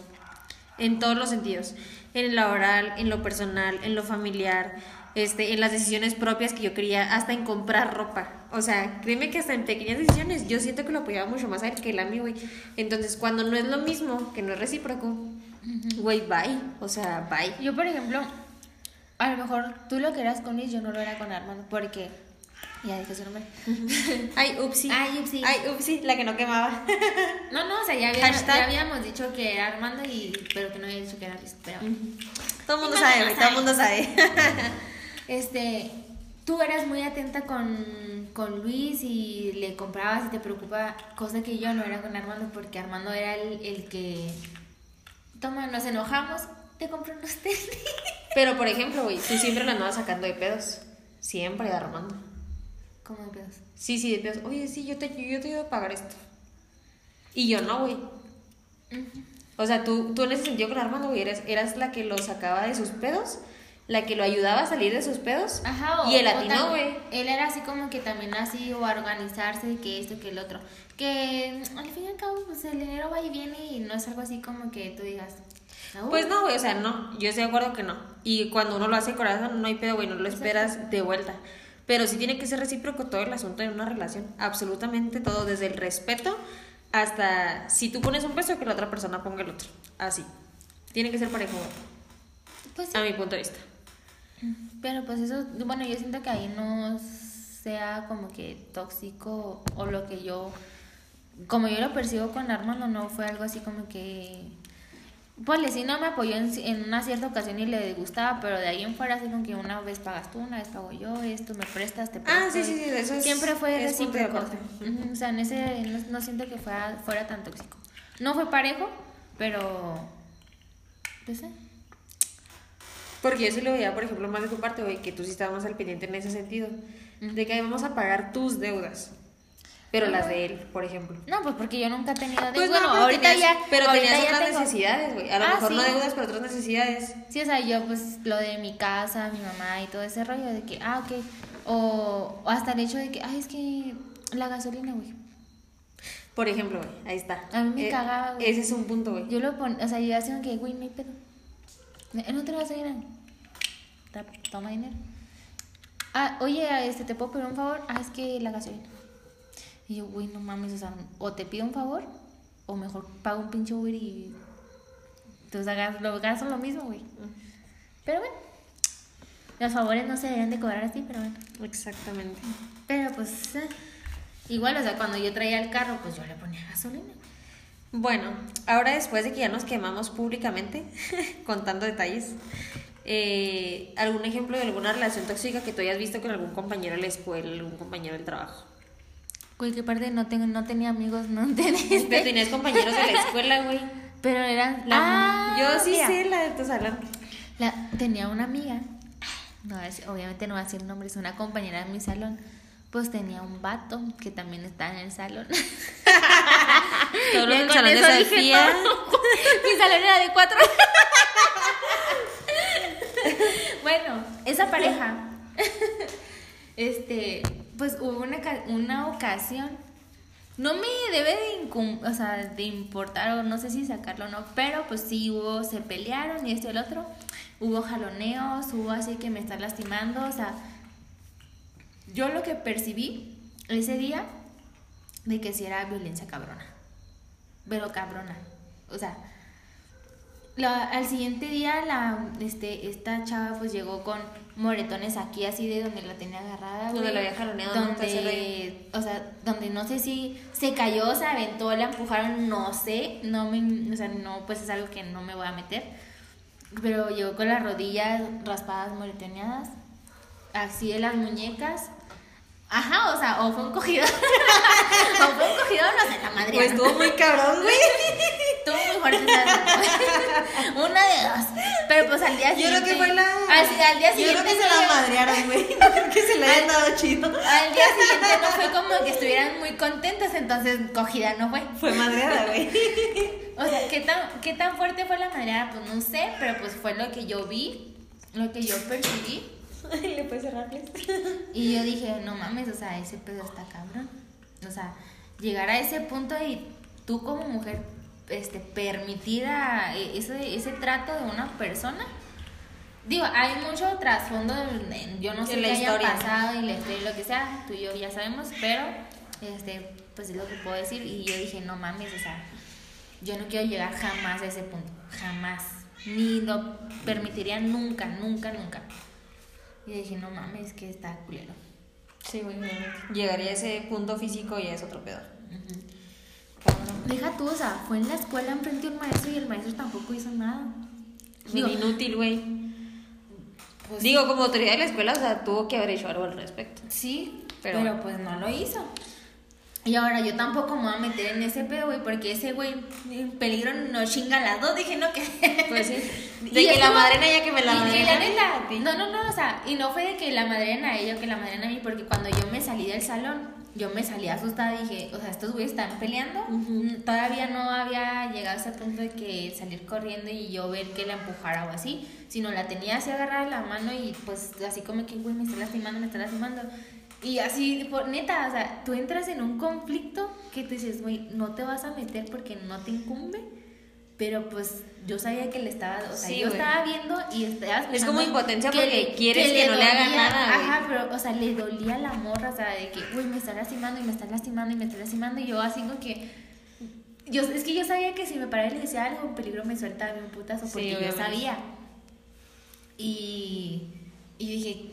Speaker 2: En todos los sentidos. En el laboral, en lo personal, en lo familiar, este, en las decisiones propias que yo quería, hasta en comprar ropa. O sea, créeme que hasta en pequeñas decisiones yo siento que lo apoyaba mucho más a él que él a mí, güey. Entonces, cuando no es lo mismo, que no es recíproco, güey, bye. O sea, bye.
Speaker 1: Yo, por ejemplo, a lo mejor tú lo que eras con Luis, yo no lo era con Armando, porque ya dije su nombre.
Speaker 2: Ay, upsi.
Speaker 1: Ay, upsi.
Speaker 2: Ay, upsi, la que no quemaba.
Speaker 1: No, no, o sea, ya, había-
Speaker 2: Hashtag.
Speaker 1: ya habíamos dicho que era Armando, y, pero que no había dicho que era Luis. Pero,
Speaker 2: Todo el mundo sabe, todo el mundo sabe.
Speaker 1: este, tú eras muy atenta con, con Luis y le comprabas y te preocupa, cosa que yo no era con Armando, porque Armando era el, el que, toma, nos enojamos, te compro unos tenis.
Speaker 2: Pero, por ejemplo, güey, tú siempre la andabas sacando de pedos. Siempre armando.
Speaker 1: ¿Cómo de pedos?
Speaker 2: Sí, sí, de pedos. Oye, sí, yo te, yo te ayudo a pagar esto. Y yo no, güey. O sea, tú, tú en ese sentido con Armando, güey, eras, eras la que lo sacaba de sus pedos, la que lo ayudaba a salir de sus pedos.
Speaker 1: Ajá, o,
Speaker 2: y el
Speaker 1: tam-
Speaker 2: güey.
Speaker 1: Él era así como que también así, o a organizarse, que esto, que el otro. Que mm, al fin y al cabo, pues el dinero va y viene y no es algo así como que tú digas. "Ah,
Speaker 2: Pues no, güey, o sea, no. Yo estoy de acuerdo que no. Y cuando uno lo hace corazón, no hay pedo, güey, no lo esperas de vuelta. Pero sí tiene que ser recíproco todo el asunto en una relación. Absolutamente todo, desde el respeto hasta si tú pones un peso, que la otra persona ponga el otro. Así. Tiene que ser parejo,
Speaker 1: Pues sí.
Speaker 2: a mi punto de vista.
Speaker 1: Pero pues eso, bueno, yo siento que ahí no sea como que tóxico o lo que yo, como yo lo percibo con Armando, no fue algo así como que, pues sí no me apoyó en, en una cierta ocasión y le gustaba, pero de ahí en fuera así como que una vez pagas tú, una vez pago yo, esto me prestas, te presto.
Speaker 2: Ah, sí, sí, sí, eso es-
Speaker 1: Siempre fue
Speaker 2: es
Speaker 1: recíproco. O sea, en ese no, no siento que fuera, fuera tan tóxico. No fue parejo, pero, pues sí.
Speaker 2: Porque yo sí lo veía, por ejemplo, más de tu parte, güey, que tú sí estabas más al pendiente en ese sentido. De que "Ay, vamos a pagar tus deudas. Pero las de él, por ejemplo.
Speaker 1: No, pues porque yo nunca he tenido de
Speaker 2: Pues
Speaker 1: bueno,
Speaker 2: no,
Speaker 1: ahorita
Speaker 2: tenías,
Speaker 1: ya.
Speaker 2: pero
Speaker 1: ahorita
Speaker 2: tenías otras
Speaker 1: tengo-
Speaker 2: necesidades, güey. A lo
Speaker 1: Ah,
Speaker 2: mejor no deudas, pero otras necesidades.
Speaker 1: Sí, o sea, yo pues lo de mi casa, mi mamá y todo ese rollo de que, ah, ok. O, o hasta el hecho de que, ay, es que la gasolina, güey.
Speaker 2: Por ejemplo, güey, ahí está.
Speaker 1: A mí me
Speaker 2: Eh,
Speaker 1: cagaba, güey.
Speaker 2: Ese es un punto, güey.
Speaker 1: Yo lo pon, o sea, yo hacía que, güey, no hay pedo. No te gasolina. Ta- Toma dinero. Ah, oye, este, ¿te puedo pedir un favor? Ah, es que la gasolina. Y yo, güey, no mames, o sea, o te pido un favor, o mejor pago un pinche Uber y. Entonces hagas, lo gasto lo mismo, güey. Pero bueno, los favores no se deberían de cobrar así, pero bueno.
Speaker 2: Exactamente.
Speaker 1: Pero pues, eh, igual, o sea, cuando yo traía el carro, pues yo le ponía gasolina.
Speaker 2: Bueno, ahora después de que ya nos quemamos públicamente contando detalles, eh, ¿algún ejemplo de alguna relación tóxica que tú hayas visto con algún compañero de la escuela, algún compañero del trabajo?
Speaker 1: Güey, que aparte no, tengo, no tenía amigos, no
Speaker 2: Pero
Speaker 1: entendiste.
Speaker 2: tenías compañeros de la escuela, güey.
Speaker 1: Pero eran.
Speaker 2: La-
Speaker 1: Ah,
Speaker 2: yo sí
Speaker 1: mira,
Speaker 2: sé la de tu salón.
Speaker 1: la- tenía una amiga. No, es- obviamente no va a decir nombres, una compañera de mi salón. Pues tenía un vato que también estaba en el salón.
Speaker 2: Todos los salón de Sofía.
Speaker 1: Mi salón era de cuatro. bueno, esa pareja, este, pues hubo una, una ocasión, no me debe de, o sea, de importar o no sé si sacarlo o no, pero pues sí hubo, se pelearon y esto y el otro, hubo jaloneos, hubo así que me están lastimando, o sea, yo lo que percibí ese día de que sí era violencia cabrona. Pero cabrona. O sea, la- al siguiente día la este esta chava pues llegó con moretones aquí así de donde la tenía agarrada,
Speaker 2: Donde la había jaloneado, ¿no?
Speaker 1: Donde o sea, donde no sé si se cayó, se aventó, la empujaron, no sé, no me o sea, no pues es algo que no me voy a meter. Pero llegó con las rodillas raspadas, moretoneadas, así de las muñecas. Ajá, o sea, o fue un cogidón. o fue un cogidón, o sea, la madre.
Speaker 2: Pues estuvo muy cabrón, güey.
Speaker 1: Fuerte esa- Una de dos. Pero pues al día
Speaker 2: Yo
Speaker 1: siguiente.
Speaker 2: creo que fue la.
Speaker 1: Al, al día
Speaker 2: Yo
Speaker 1: siguiente.
Speaker 2: creo que se la madrearon, güey. No creo que se la hayan dado chido.
Speaker 1: Al día siguiente no fue como que estuvieran muy contentas, entonces cogida no fue.
Speaker 2: Fue madreada, güey.
Speaker 1: O sea, ¿qué tan, ¿qué tan fuerte fue la madreada? Pues no sé, pero pues fue lo que yo vi, lo que yo percibí.
Speaker 2: ¿Le puedes cerrar?
Speaker 1: Y yo dije, no mames, o sea, ese pedo está cabrón. O sea, llegar a ese punto y tú como mujer este, permitir a e- ese, ese trato de una persona. Digo, hay mucho trasfondo, yo no sé qué haya pasado y la historia y lo que sea, tú y yo ya sabemos, pero este, pues es lo que puedo decir. Y yo dije, no mames, o sea, yo no quiero llegar jamás a ese punto, jamás. Ni lo permitiría nunca, nunca, nunca. Y dije, no mames, que está culero.
Speaker 2: Sí, güey. Llegaría a ese punto físico y es otro pedo.
Speaker 1: Deja tú, o sea, fue en la escuela enfrente de un maestro y el maestro tampoco hizo nada.
Speaker 2: Digo, inútil, güey.
Speaker 1: pues,
Speaker 2: Digo, como autoridad de la escuela, o sea, tuvo que haber hecho algo al respecto.
Speaker 1: sí,
Speaker 2: pero-
Speaker 1: pero, pues no lo hizo. Y ahora yo tampoco me voy a meter en ese pedo, güey, porque ese güey en peligro no chinga las dos. Dije, no, que.
Speaker 2: Pues sí.
Speaker 1: Y
Speaker 2: De que la
Speaker 1: estuvo-
Speaker 2: madre a ella que me la
Speaker 1: y- y
Speaker 2: madrena.
Speaker 1: No, no, no, o sea, y no fue de que la madren a ella o que la madren a mí, porque cuando yo me salí del salón, yo me salí asustada y dije, o sea, estos güeyes están peleando. Mm, Todavía no había llegado a ese punto de que salir corriendo y yo ver que la empujara o así, sino la tenía así agarrada la mano y pues así como que, güey, me está lastimando, me está lastimando. Y así, por, neta, o sea, tú entras en un conflicto que tú dices, güey, no te vas a meter porque no te incumbe. Pero pues yo sabía que le estaba, o sea,
Speaker 2: Sí,
Speaker 1: yo
Speaker 2: güey.
Speaker 1: estaba viendo y estaba
Speaker 2: Es como impotencia porque quieres que no le hagan nada, güey.
Speaker 1: Ajá, pero, o sea, le dolía a la morra, o sea, de que, güey, me está lastimando y me está lastimando y me está lastimando. Y yo así como que. Yo, es que yo sabía que si me paraba y le decía algo, en peligro me suelta un putazo,
Speaker 2: Sí,
Speaker 1: porque yo
Speaker 2: obviamente.
Speaker 1: sabía. Y, y dije,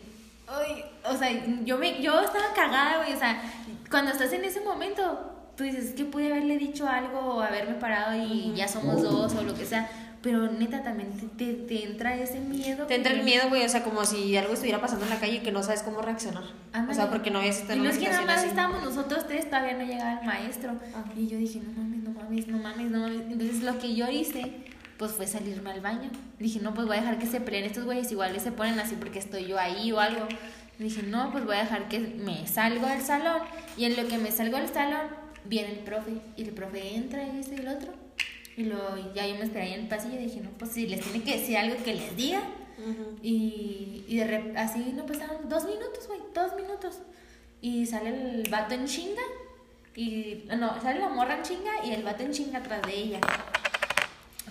Speaker 1: ay, o sea, yo, me, yo estaba cagada, güey, o sea, cuando estás en ese momento, tú dices, es que pude haberle dicho algo o haberme parado y ya somos dos o lo que sea, pero neta también te, te, te entra ese miedo.
Speaker 2: Te entra el miedo, güey, o sea, como si algo estuviera pasando en la calle y que no sabes cómo reaccionar. O
Speaker 1: Ándale.
Speaker 2: sea, porque no habías estado
Speaker 1: Y
Speaker 2: en una
Speaker 1: es que nada más
Speaker 2: así.
Speaker 1: estábamos nosotros tres, todavía no llegaba el maestro.
Speaker 2: Ajá.
Speaker 1: Y yo dije, no mames, no mames, no mames, no mames. Entonces lo que yo hice pues fue salirme al baño. Dije, no, pues voy a dejar que se peleen estos güeyes, igual se ponen así porque estoy yo ahí o algo. Dije, no, pues voy a dejar que me salgo del salón. Y en lo que me salgo del salón, viene el profe. Y el profe entra y dice el otro. Y lo, ya yo me esperé ahí en el pasillo y dije, no, pues si les tiene que decir algo que les diga. Y, y de rep- así no pasaron dos minutos, güey, dos minutos. Y sale el vato en chinga. Y no, sale la morra en chinga y el vato en chinga atrás de ella.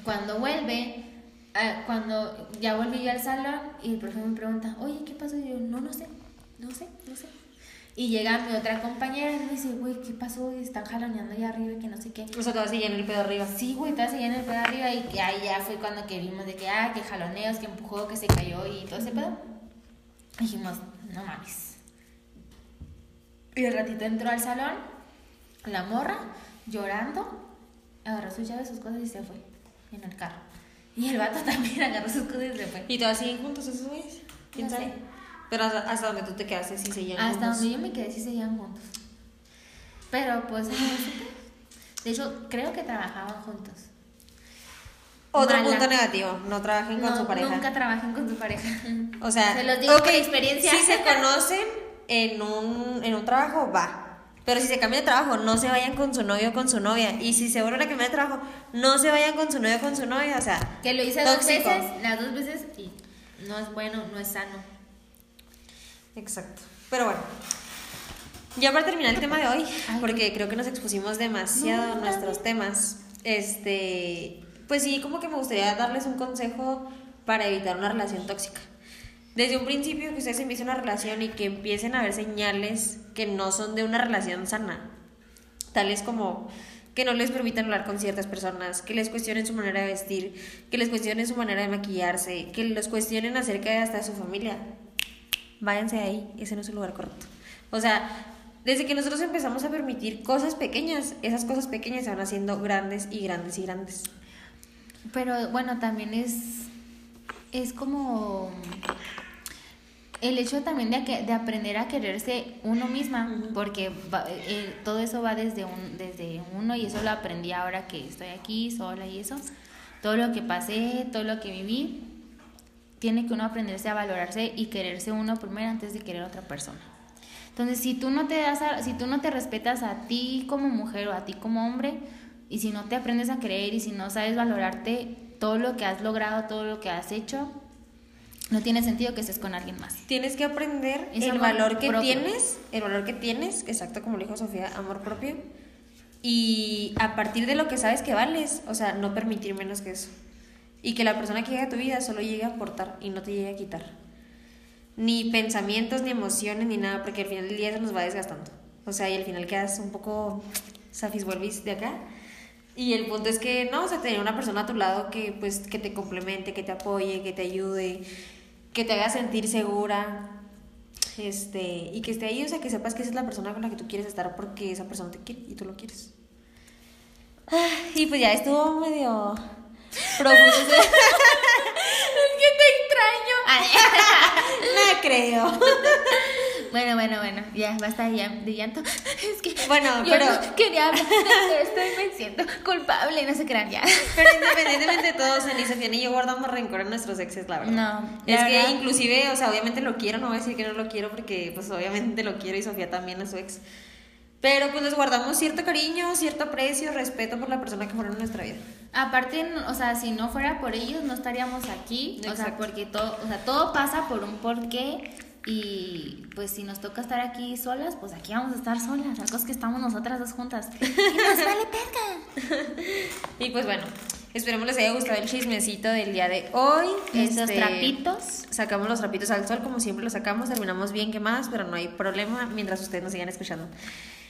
Speaker 1: Cuando vuelve, ah, cuando ya volví yo al salón y el profe me pregunta, oye, ¿qué pasó? Y yo, no, no sé, no sé, no sé. Y llega mi otra compañera y me dice, güey, ¿qué pasó? Y están jaloneando allá arriba y que no sé qué.
Speaker 2: O sea, todavía seguía en el pedo arriba.
Speaker 1: Sí, güey, todas seguían el pedo arriba y que ahí ya fue cuando que vimos de que, ah, que jaloneos, que empujó, que se cayó y todo ese pedo. Dijimos, no mames. Y el ratito entró al salón, la morra, llorando, agarró sus llaves, sus cosas y se fue en el carro. Y el vato también agarró sus cosas y se fue.
Speaker 2: ¿Y todavía siguen juntos esos güeyes? ¿Quién
Speaker 1: No
Speaker 2: sabe?
Speaker 1: sé.
Speaker 2: Pero hasta, hasta donde tú te quedaste, sí seguían
Speaker 1: Hasta
Speaker 2: juntos.
Speaker 1: donde yo me quedé, sí seguían juntos. Pero pues, de hecho, creo que trabajaban juntos.
Speaker 2: Otro
Speaker 1: Mala.
Speaker 2: punto negativo, no trabajen con
Speaker 1: No,
Speaker 2: su pareja.
Speaker 1: Nunca trabajen con su pareja.
Speaker 2: O sea,
Speaker 1: Se los digo
Speaker 2: ok,
Speaker 1: por experiencia.
Speaker 2: Si se conocen en un, en un trabajo, va. Pero si se cambia de trabajo, no se vayan con su novio o con su novia. Y si se vuelven a cambiar de trabajo, no se vayan con su novio o con su novia. O sea,
Speaker 1: Que lo hice dos
Speaker 2: Tóxico.
Speaker 1: veces, las dos veces, y no es bueno, no es sano.
Speaker 2: Exacto. Pero bueno, ya para terminar el tema de hoy, porque creo que nos expusimos demasiado a nuestros temas, este, pues sí, como que me gustaría darles un consejo para evitar una relación tóxica. Desde un principio que ustedes empiecen una relación y que empiecen a ver señales que no son de una relación sana, tales como que no les permitan hablar con ciertas personas, que les cuestionen su manera de vestir, que les cuestionen su manera de maquillarse, que los cuestionen acerca de hasta su familia. Váyanse de ahí, ese no es el lugar correcto. O sea, desde que nosotros empezamos a permitir cosas pequeñas, esas cosas pequeñas se van haciendo grandes y grandes y grandes.
Speaker 1: Pero bueno, también es, es como el hecho también de, que, de aprender a quererse uno misma, porque va- eh, todo eso va desde, un, desde uno y eso lo aprendí ahora que estoy aquí sola y eso. Todo lo que pasé, todo lo que viví, tiene que uno aprenderse a valorarse y quererse uno primero antes de querer a otra persona. Entonces, si tú no te das a- si tú no te respetas a ti como mujer o a ti como hombre, y si no te aprendes a creer y si no sabes valorarte todo lo que has logrado, todo lo que has hecho, no tiene sentido que estés con alguien más.
Speaker 2: Tienes que aprender
Speaker 1: Es
Speaker 2: el valor que
Speaker 1: propio.
Speaker 2: tienes, el valor que tienes, exacto como lo dijo Sofía, amor propio. Y a partir de lo que sabes que vales, o sea, no permitir menos que eso. Y que la persona que llega a tu vida solo llegue a aportar y no te llegue a quitar. Ni pensamientos, ni emociones, ni nada, porque al final del día eso nos va desgastando. O sea, y al final quedas un poco safis vuelvis de acá. Y el punto es que, no, o sea, tener una persona a tu lado que, pues, que te complemente, que te apoye, que te ayude, que te haga sentir segura, este, y que esté ahí, o sea, que sepas que esa es la persona con la que tú quieres estar porque esa persona te quiere y tú lo quieres. Ah, Y pues ya estuvo medio profundo.
Speaker 1: ¡Qué te extraño!
Speaker 2: no creo.
Speaker 1: bueno, bueno, bueno, ya basta ya de llanto. Es que
Speaker 2: Bueno,
Speaker 1: yo
Speaker 2: pero-
Speaker 1: no quería hablar de esto y me siento culpable, no se crean ya.
Speaker 2: Pero independientemente de todo, ni Sofía ni yo guardamos rencor en nuestros exes, la verdad.
Speaker 1: No,
Speaker 2: Es que inclusive, o sea, obviamente lo quiero, no voy a decir que no lo quiero porque pues obviamente lo quiero y Sofía también a su ex. Pero pues les guardamos cierto cariño, cierto aprecio, respeto por la persona que fueron en nuestra vida.
Speaker 1: Aparte, o sea, si no fuera por ellos, no estaríamos aquí. O sea,
Speaker 2: Exacto.
Speaker 1: porque todo, o sea, todo pasa por un porqué. Y pues si nos toca estar aquí solas, pues aquí vamos a estar solas. La cosa es que estamos nosotras dos juntas. Y nos vale perga.
Speaker 2: Y pues bueno, esperemos les haya gustado el chismecito del día de hoy.
Speaker 1: Nuestros
Speaker 2: Este,
Speaker 1: trapitos.
Speaker 2: Sacamos los trapitos al sol como siempre los sacamos, terminamos bien quemadas, pero no hay problema mientras ustedes nos sigan escuchando.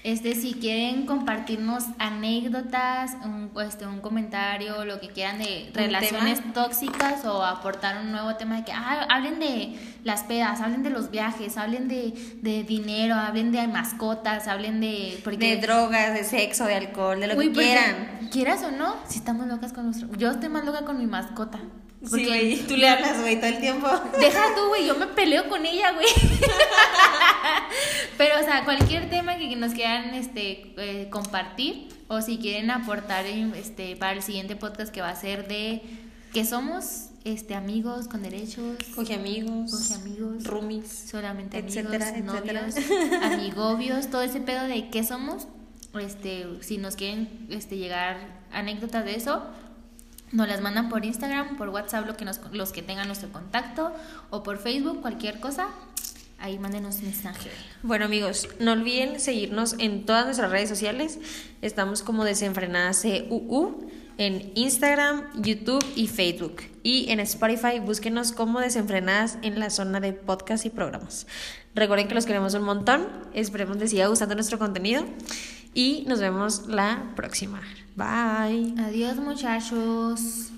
Speaker 1: Este, si quieren compartirnos anécdotas, un, este, un comentario, lo que quieran de relaciones tóxicas o aportar un nuevo tema de que ah, hablen de las pedas, hablen de los viajes, hablen de, de dinero, hablen de mascotas, hablen de...
Speaker 2: De drogas, de sexo, de alcohol, de lo
Speaker 1: Uy,
Speaker 2: que
Speaker 1: porque,
Speaker 2: quieran.
Speaker 1: Quieras o no, si estamos locas con nuestro... Yo estoy más loca con mi mascota.
Speaker 2: Sí, güey, tú le hablas, güey, todo el tiempo.
Speaker 1: Deja tú, güey, yo me peleo con ella, güey. Pero, o sea, cualquier tema que nos quieran este, eh, compartir o si quieren aportar en, este, para el siguiente podcast que va a ser de ¿Qué somos? Este, amigos con derechos.
Speaker 2: Coge amigos.
Speaker 1: Coge amigos.
Speaker 2: Roomies.
Speaker 1: Solamente amigos,
Speaker 2: Etcétera, etcétera.
Speaker 1: novios, amigobios, todo ese pedo de qué somos. Este, si nos quieren este, llegar anécdotas de eso, nos las mandan por Instagram, por WhatsApp, lo que nos, los que tengan nuestro contacto, o por Facebook, cualquier cosa. Ahí mándenos un mensaje.
Speaker 2: Bueno amigos, no olviden seguirnos en todas nuestras redes sociales. Estamos como Desenfrenadas CUU en Instagram, YouTube y Facebook. Y en Spotify búsquenos como Desenfrenadas en la zona de podcast y programas. Recuerden que los queremos un montón. Esperemos les siga gustando nuestro contenido. Y nos vemos la próxima. Bye.
Speaker 1: Adiós muchachos.